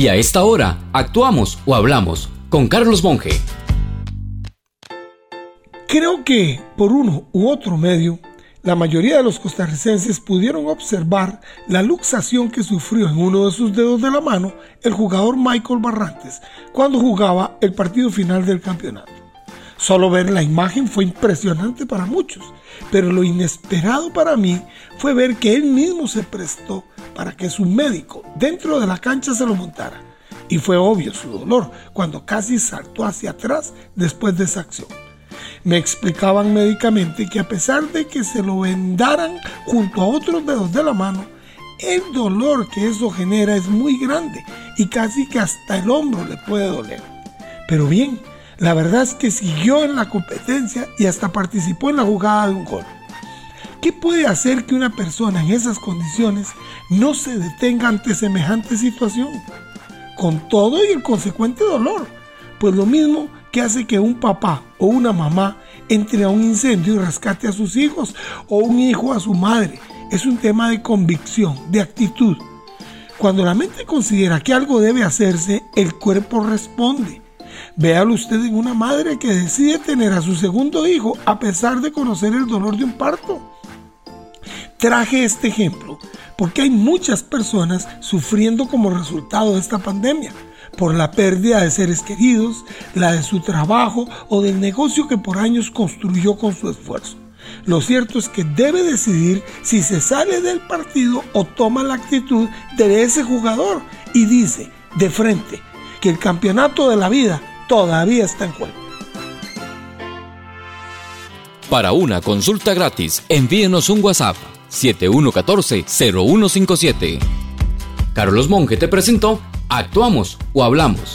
Y a esta hora, actuamos o hablamos con Carlos Monge. Creo que por uno u otro medio, la mayoría de los costarricenses pudieron observar la luxación que sufrió en uno de sus dedos de la mano el jugador Michael Barrantes cuando jugaba el partido final del campeonato. Solo ver la imagen fue impresionante para muchos, pero lo inesperado para mí fue ver que él mismo se prestó para que su médico dentro de la cancha se lo montara. Y fue obvio su dolor cuando casi saltó hacia atrás después de esa acción. Me explicaban médicamente que a pesar de que se lo vendaran junto a otros dedos de la mano, el dolor que eso genera es muy grande y casi que hasta el hombro le puede doler. Pero bien, la verdad es que siguió en la competencia y hasta participó en la jugada de un gol. ¿Qué puede hacer que una persona en esas condiciones no se detenga ante semejante situación? Con todo y el consecuente dolor. Pues lo mismo que hace que un papá o una mamá entre a un incendio y rescate a sus hijos o un hijo a su madre. Es un tema de convicción, de actitud. Cuando la mente considera que algo debe hacerse, el cuerpo responde. Véalo usted en una madre que decide tener a su segundo hijo a pesar de conocer el dolor de un parto. Traje este ejemplo porque hay muchas personas sufriendo como resultado de esta pandemia por la pérdida de seres queridos, la de su trabajo o del negocio que por años construyó con su esfuerzo. Lo cierto es que debe decidir si se sale del partido o toma la actitud de ese jugador y dice de frente que el campeonato de la vida todavía está en juego. Para una consulta gratis, envíenos un WhatsApp 7114-0157. Carlos Monge te presentó Actuamos o Hablamos.